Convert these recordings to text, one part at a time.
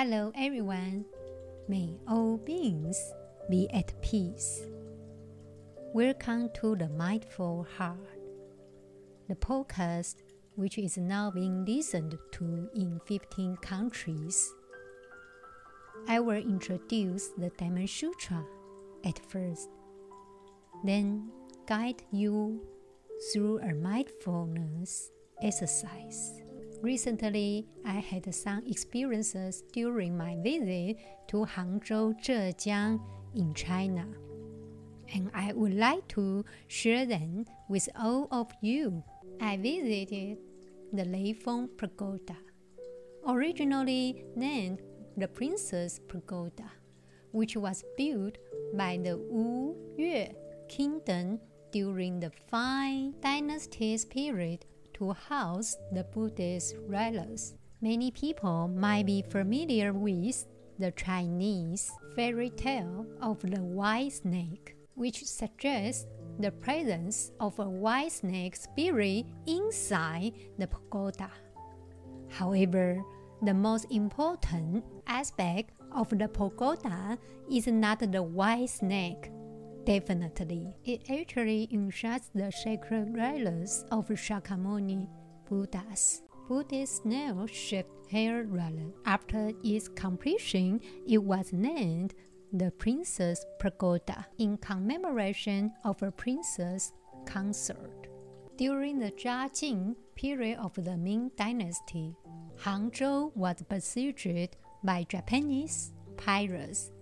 Hello, everyone. May all beings be at peace. Welcome to the Mindful Heart, the podcast which is now being listened to in 15 countries. I will introduce the Diamond Sutra at first, then guide you through a mindfulness exercise. Recently, I had some experiences during my visit to Hangzhou, Zhejiang in China, and I would like to share them with all of you. I visited the Leifeng Pagoda, originally named the Princess Pagoda, which was built by the Wu Yue Kingdom during the Five Dynasties period to house the Buddhist relics. Many people might be familiar with the Chinese fairy tale of the white snake, which suggests the presence of a white snake spirit inside the pagoda. However, the most important aspect of the pagoda is not the white snake, Definitely, it actually ensures the sacred relics of Shakyamuni Buddhas. Buddhist snail-shaped hair relic. After its completion, it was named the Princess Pagoda in commemoration of a princess consort. During the Jiajing period of the Ming Dynasty, Hangzhou was besieged by Japanese pirates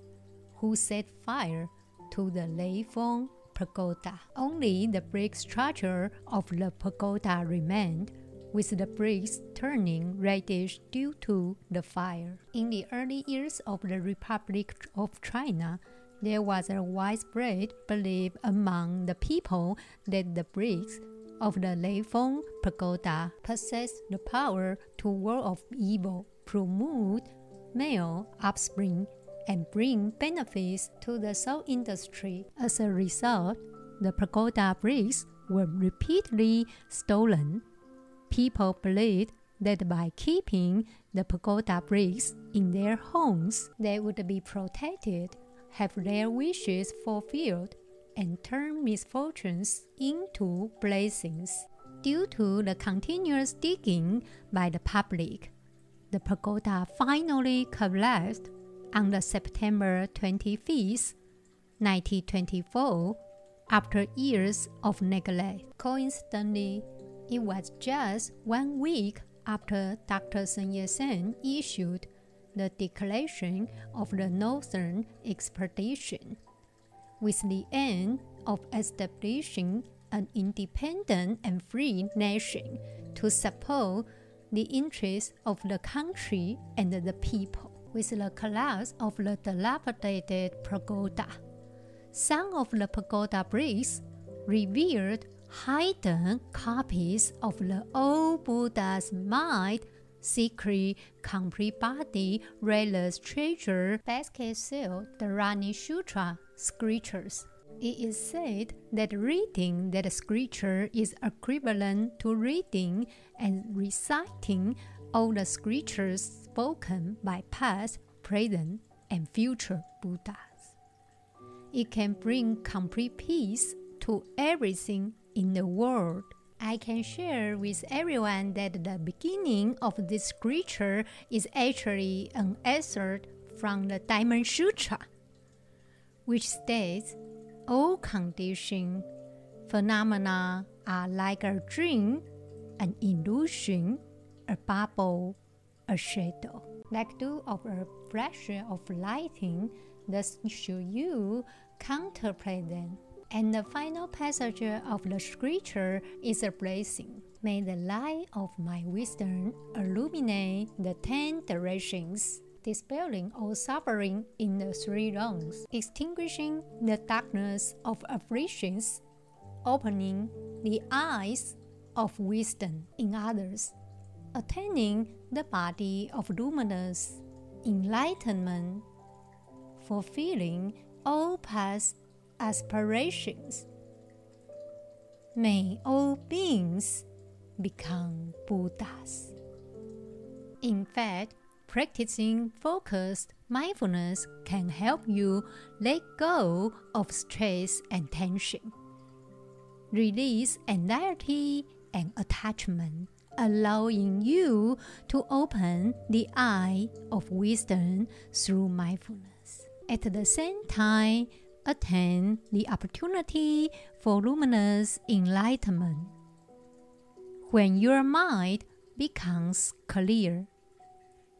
who set fire to the Leifeng Pagoda. Only the brick structure of the pagoda remained, with the bricks turning reddish due to the fire. In the early years of the Republic of China, there was a widespread belief among the people that the bricks of the Leifeng Pagoda possessed the power to ward off evil, promote male offspring, and bring benefits to the soul industry. As a result, the pagoda bricks were repeatedly stolen. People believed that by keeping the pagoda bricks in their homes, they would be protected, have their wishes fulfilled, and turn misfortunes into blessings. Due to the continuous digging by the public, the pagoda finally collapsed on the September 25, 1924, after years of neglect. Coincidentally, it was just one week after Dr. Sun Yat-sen issued the Declaration of the Northern Expedition, with the aim of establishing an independent and free nation to support the interests of the country and the people with the collapse of the dilapidated pagoda. Some of the pagoda bricks revealed hidden copies of the old Buddha's mind, secret, complete body, relics, treasure, basket seal, Dharani Sutra scriptures. It is said that reading that scripture is equivalent to reading and reciting all the scriptures spoken by past, present, and future Buddhas. It can bring complete peace to everything in the world. I can share with everyone that the beginning of this scripture is actually an excerpt from the Diamond Sutra, which states all conditioned phenomena are like a dream, an illusion, a bubble, a shadow. Like dew of a flash of lighting, thus should you contemplate them. And the final passage of the scripture is a blessing. May the light of my wisdom illuminate the ten directions, dispelling all suffering in the three realms, extinguishing the darkness of afflictions, opening the eyes of wisdom in others, attaining the body of luminous enlightenment, fulfilling all past aspirations. May all beings become Buddhas. In fact, practicing focused mindfulness can help you let go of stress and tension, release anxiety and attachment, allowing you to open the eye of wisdom through mindfulness. At the same time, attain the opportunity for luminous enlightenment. When your mind becomes clear,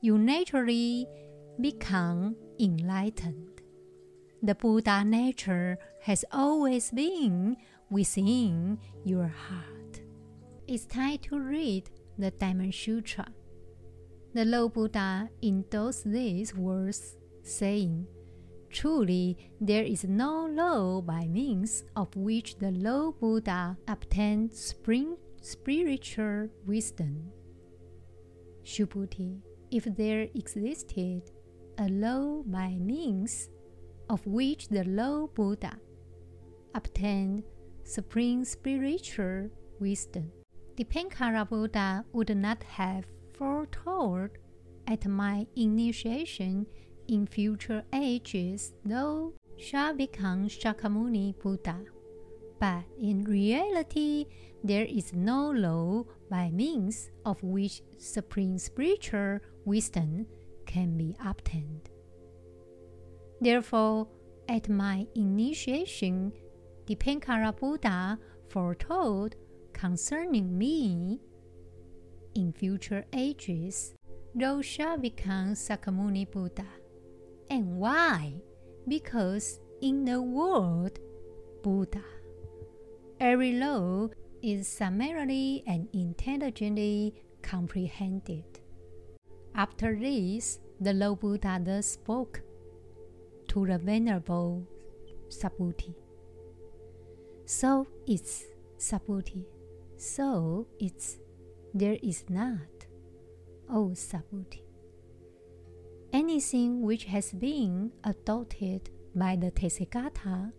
you naturally become enlightened. The Buddha nature has always been within your heart. It's time to read the Diamond Sutra. The Low Buddha endorsed these words, saying, Truly, there is no law by means of which the low Buddha obtained spring spiritual wisdom. Subhuti, if there existed a law by means of which the Lord Buddha obtained supreme spiritual wisdom, Dipankara Buddha would not have foretold at my initiation in future ages thou shalt become Shakyamuni Buddha. But in reality, there is no law by means of which supreme spiritual wisdom can be obtained. Therefore, at my initiation, the Dipankara Buddha foretold concerning me in future ages, thou shalt become Sakyamuni Buddha. And why? Because in the word Buddha, every law is summarily and intelligently comprehended. After this, the Lord Buddha thus spoke to the Venerable Subhuti. So it's Subhuti. So it's there is not, O Subhuti anything which has been adopted by the Tathagata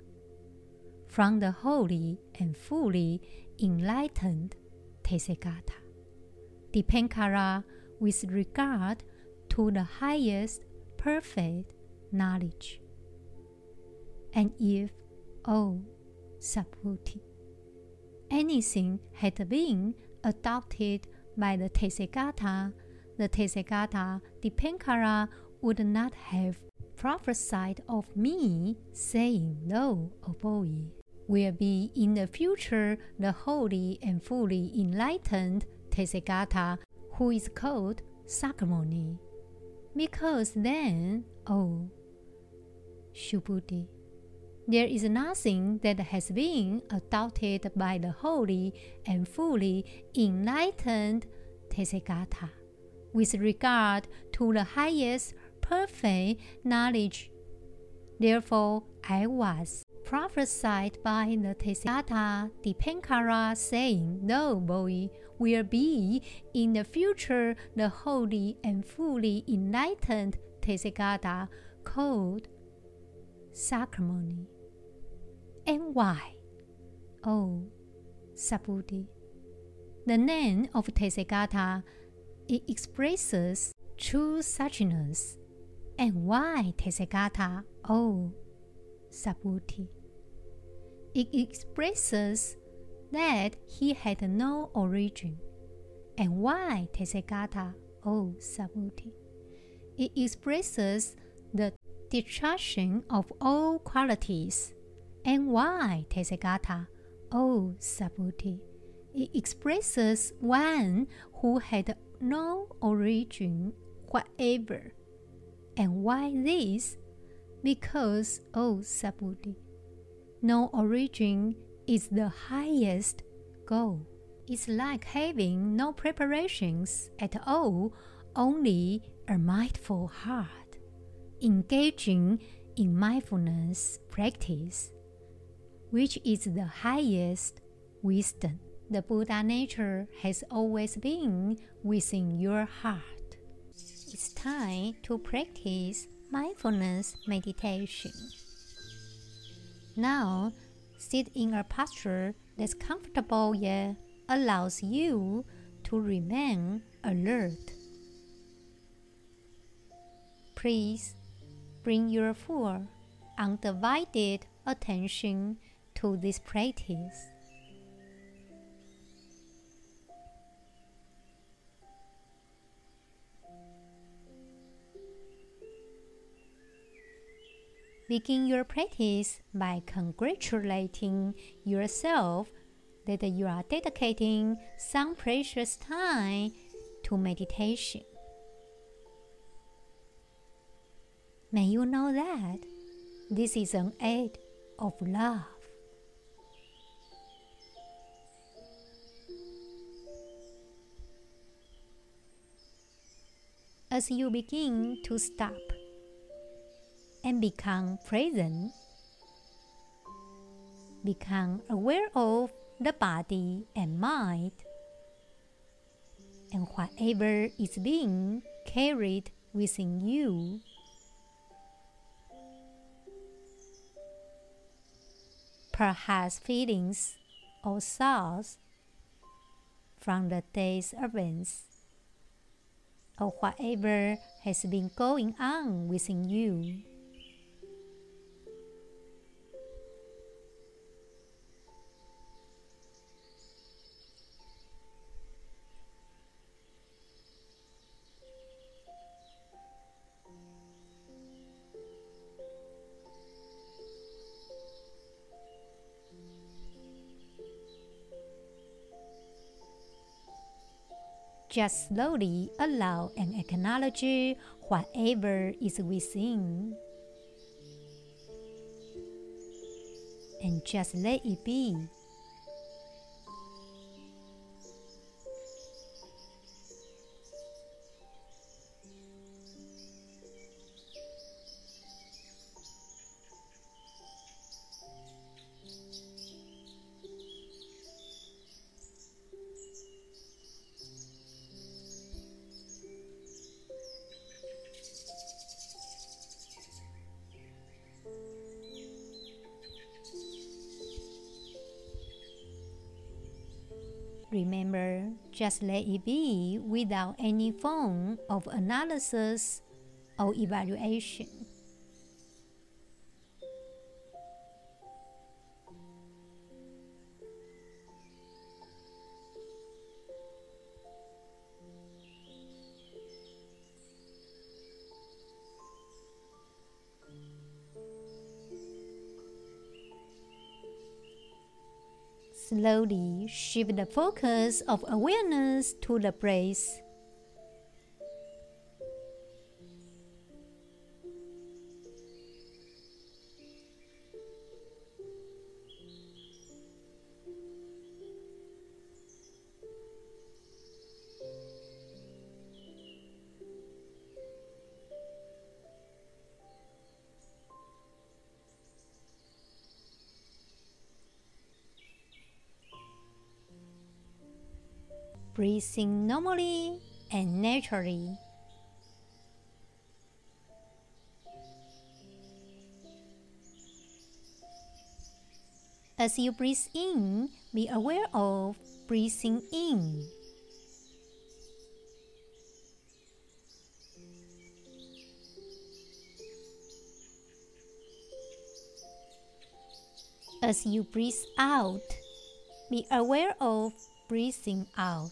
from the holy and fully enlightened Tathagata. Dipankara with regard to the highest perfect knowledge. And if, O Subhuti, anything had been adopted by the Tathagata, the Tathagata Dipankara would not have prophesied of me, saying, No, O boy, will be in the future the holy and fully enlightened Tathagata, who is called Sakyamuni. Because then, oh, Subhuti, there is nothing that has been adopted by the holy and fully enlightened Tathagata with regard to the highest perfect knowledge. Therefore, I was prophesied by the Tathagata Dipankara, saying, No boy will be in the future the holy and fully enlightened Tathagata called Sakyamuni. And why? Oh, Subhuti. The name of Tathagata it expresses true suchness and why Tathagata, oh Subhuti? It expresses that he had no origin. And why Tathagata, oh Subhuti? It expresses the destruction of all qualities. And why Tathagata, oh Subhuti? It expresses one who had no origin whatever and why this? Because, oh Subhuti, no origin is the highest goal. It's like having no preparations at all, only a mindful heart, engaging in mindfulness practice, which is the highest wisdom. The Buddha nature has always been within your heart it's time to practice mindfulness meditation. Now, sit in a posture that's comfortable yet allows you to remain alert. Please bring your full, undivided attention to this practice. Begin your practice by congratulating yourself that you are dedicating some precious time to meditation. May you know that this is an act of love. As you begin to stop and become present. Become aware of the body and mind and whatever is being carried within you. Perhaps feelings or thoughts from the day's events or whatever has been going on within you. Just slowly allow and acknowledge whatever is within. And just let it be. Remember, just let it be without any form of analysis or evaluation. Slowly shift the focus of awareness to the breath. Breathing normally and naturally. As you breathe in, be aware of breathing in. As you breathe out, be aware of breathing out.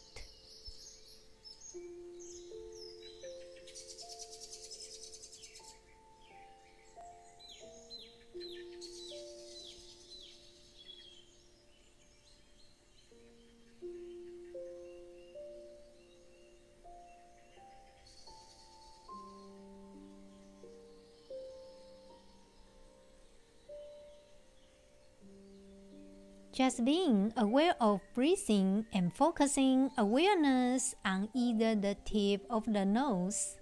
Just being aware of breathing and focusing awareness on either the tip of the nose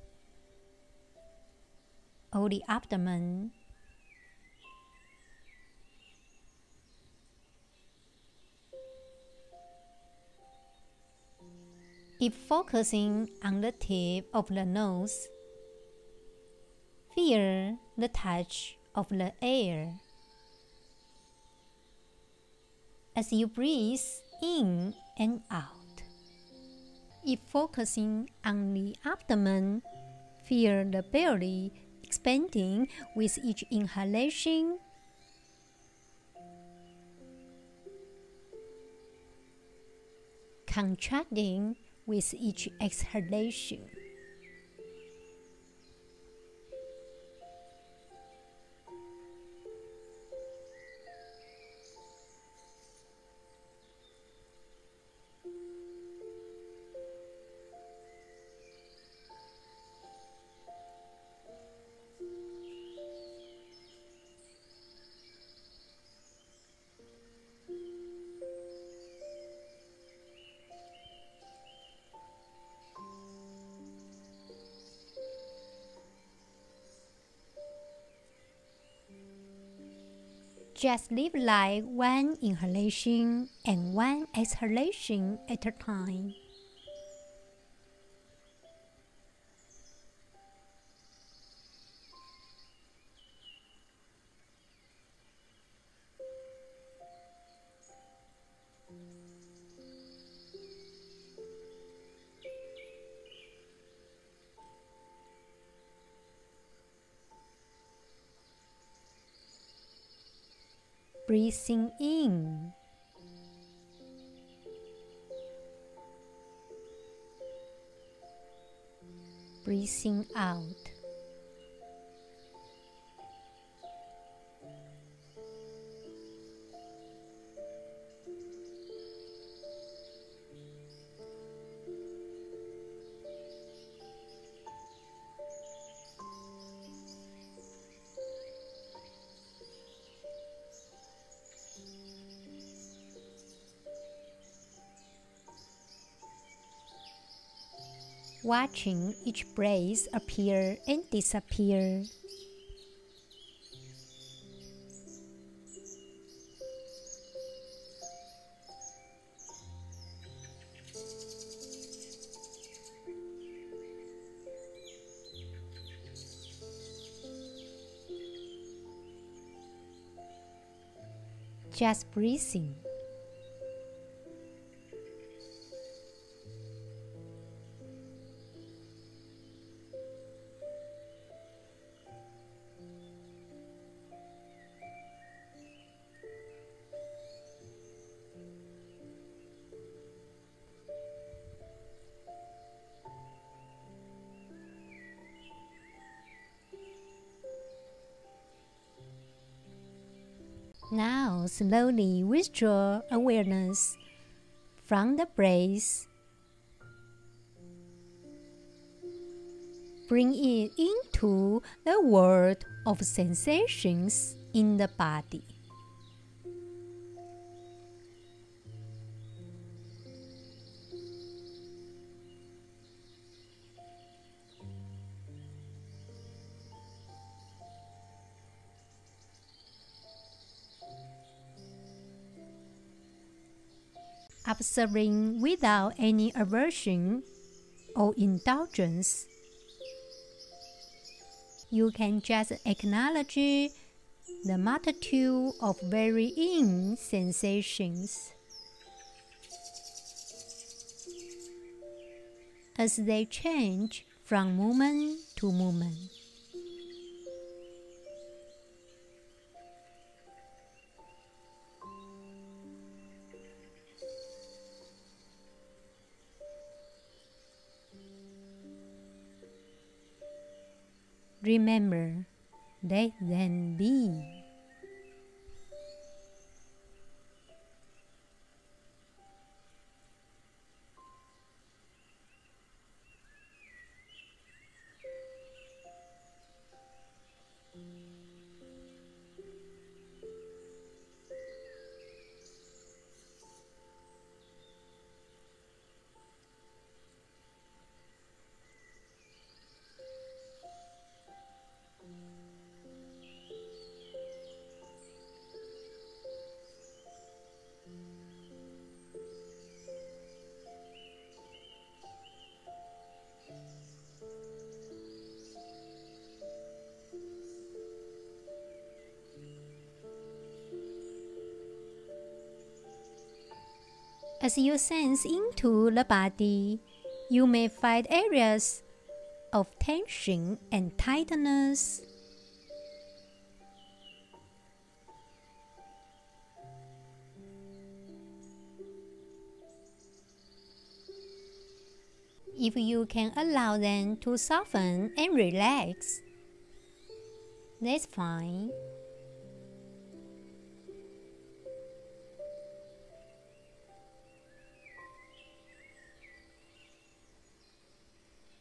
or the abdomen. If focusing on the tip of the nose, feel the touch of the air as you breathe in and out. If focusing on the abdomen, Feel the belly expanding with each inhalation. Contracting with each exhalation. Just live like one inhalation and one exhalation at a time. Breathing in. Breathing out. Watching each breath appear and disappear. Just breathing. Now slowly withdraw awareness from the breath. Bring it into the world of sensations in the body. Observing without any aversion or indulgence. You can just acknowledge the multitude of varying sensations as they change from moment to moment. Remember, let them be. As you sense into the body, you may find areas of tension and tightness. If you can allow them to soften and relax, that's fine.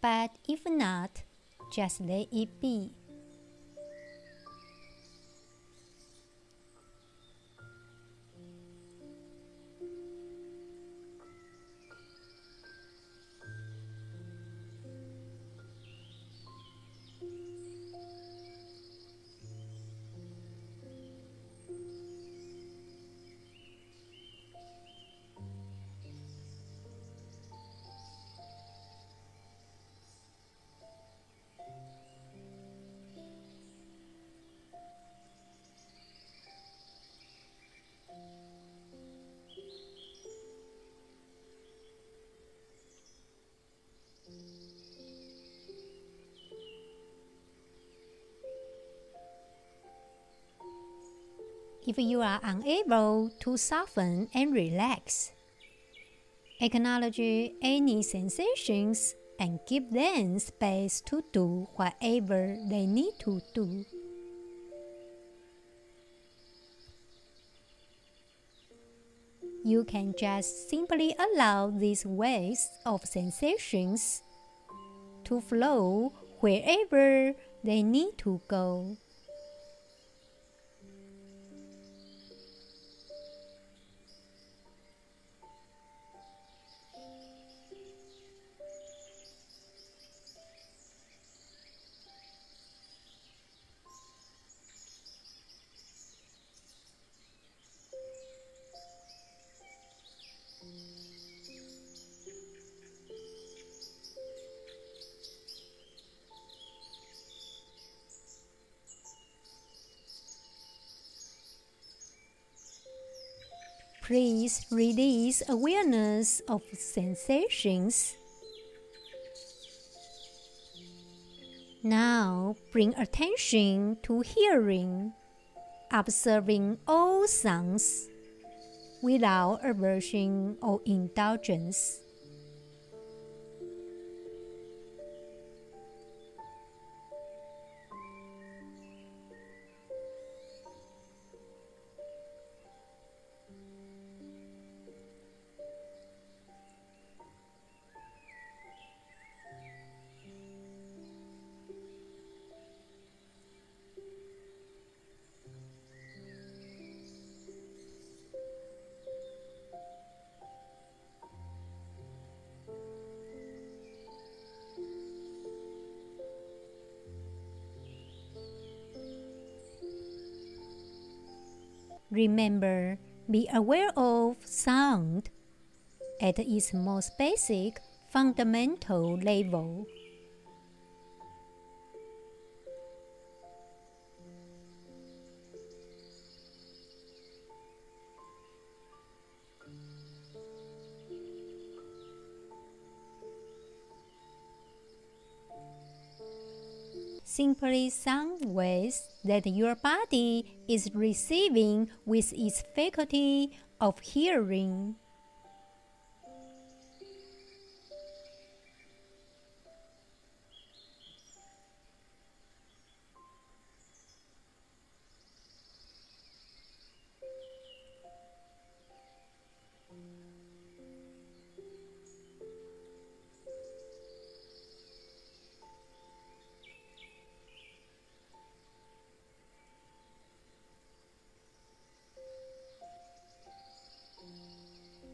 But if not, just let it be. If you are unable to soften and relax, acknowledge any sensations and give them space to do whatever they need to do. You can just simply allow these waves of sensations to flow wherever they need to go. Release awareness of sensations. Now bring attention to hearing, observing all sounds without aversion or indulgence. Remember, be aware of sound at its most basic fundamental level. Simply sound waves that your body is receiving with its faculty of hearing.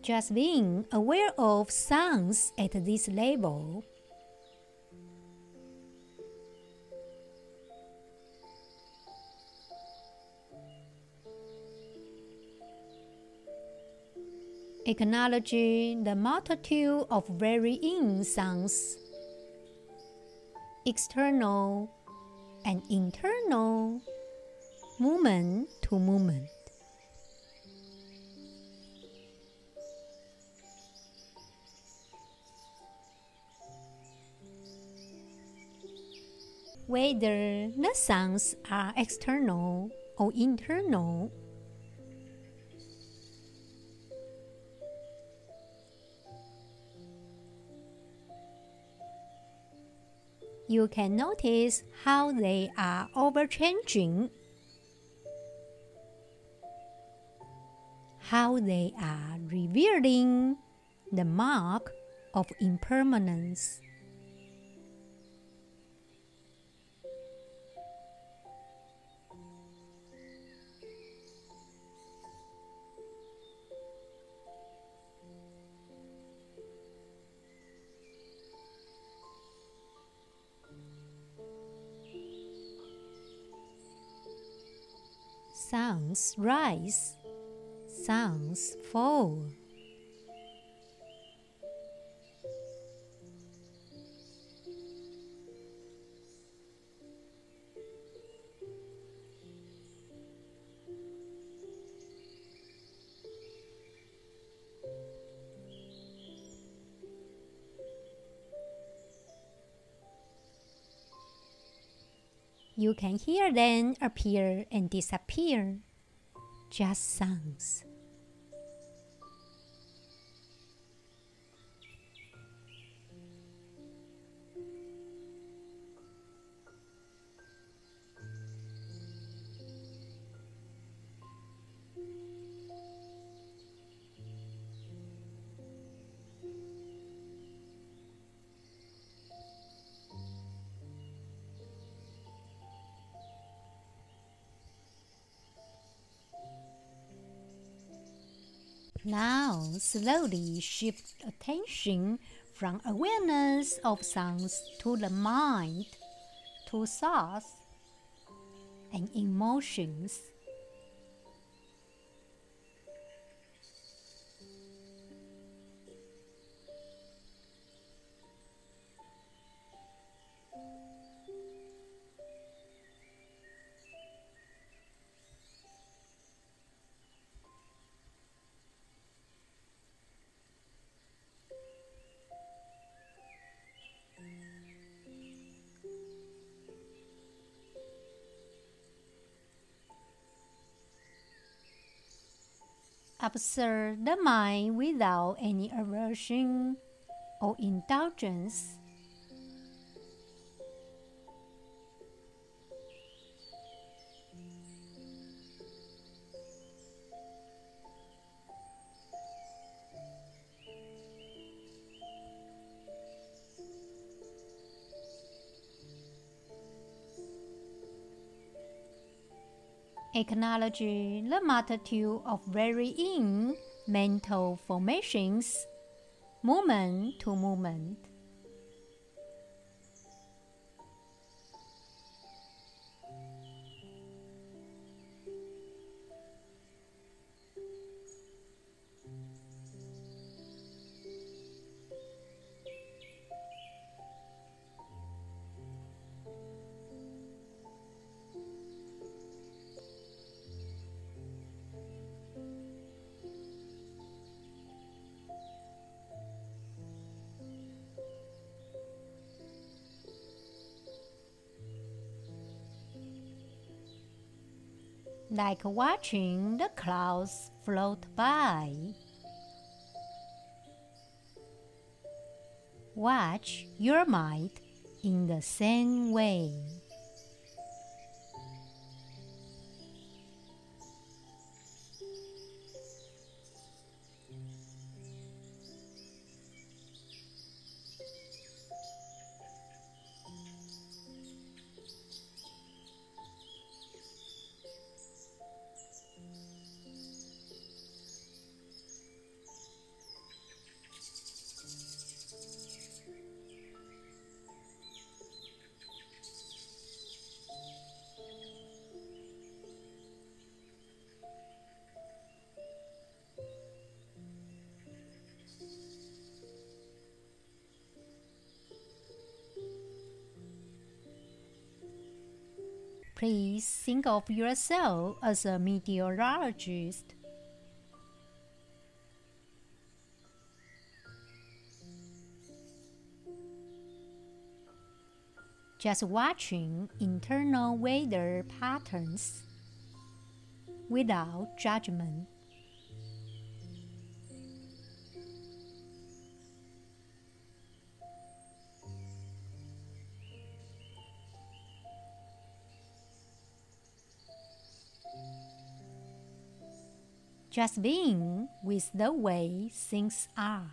Just being aware of sounds at this level. Acknowledging the multitude of varying sounds, external and internal, movement to movement. Whether the sounds are external or internal. You can notice how they are overchanging, how they are revealing the mark of impermanence. Sounds rise, sounds fall. You can hear them appear and disappear. Just sounds. Now, slowly shift attention from awareness of sounds to the mind, to thoughts and emotions. Observe the mind without any aversion or indulgence. Acknowledge the multitude of varying mental formations, moment to moment. Like watching the clouds float by. Watch your mind in the same way. Think of yourself as a meteorologist. just watching internal weather patterns without judgment. Just being with the way things are.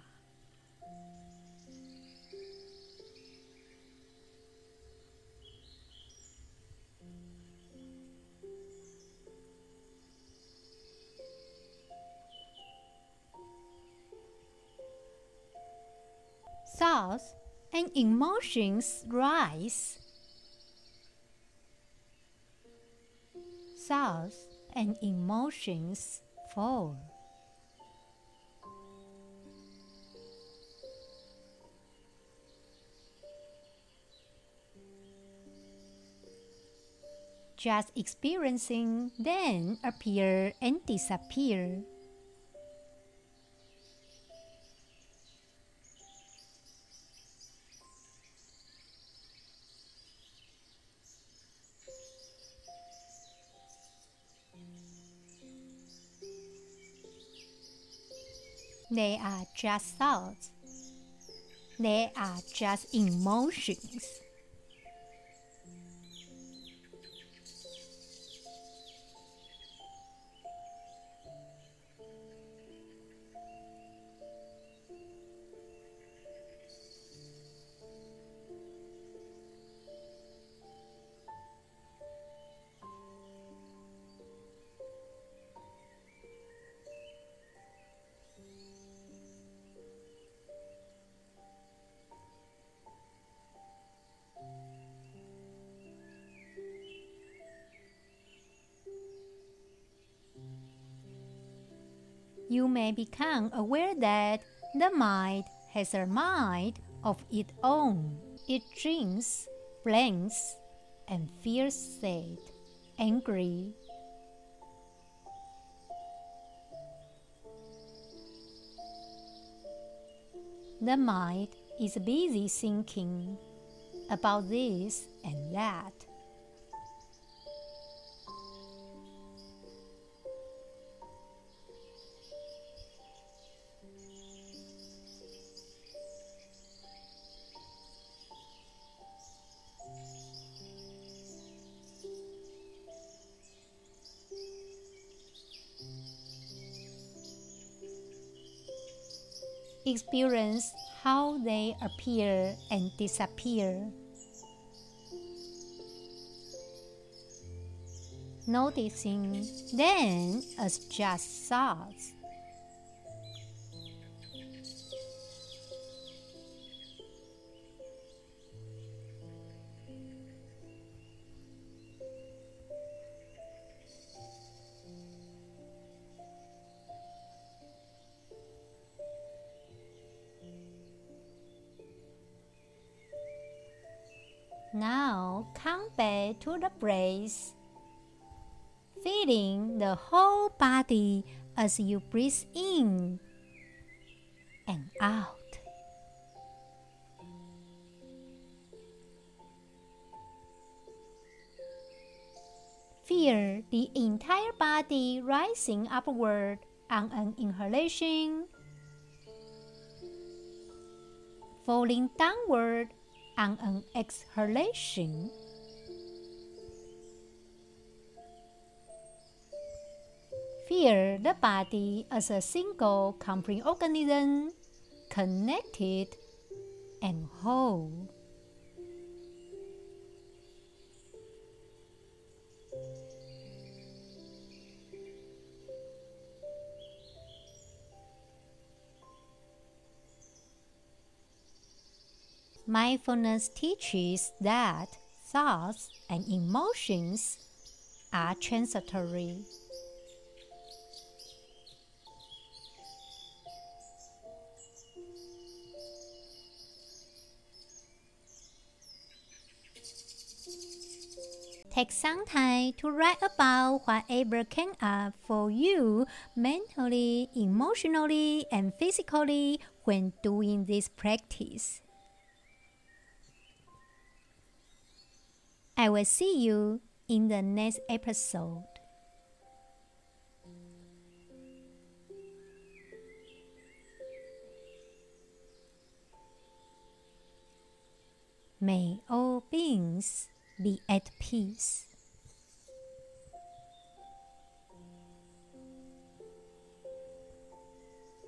thoughts and emotions rise. Thoughts and emotions fall. Just experiencing, then appear and disappear. They are just thoughts. They are just emotions. You may become aware that the mind has a mind of its own. It dreams, blanks, and feels sad, angry. The mind is busy thinking about this and that. Experience how they appear and disappear. Noticing then as just thoughts. Back to the breath, feeling the whole body as you breathe in and out. Feel the entire body rising upward on an inhalation, falling downward on an exhalation. Feel the body as a single complete organism, connected and whole. Mindfulness teaches that thoughts and emotions are transitory. Take some time to write about whatever came up for you mentally, emotionally, and physically when doing this practice. I will see you in the next episode. May all beings be at peace.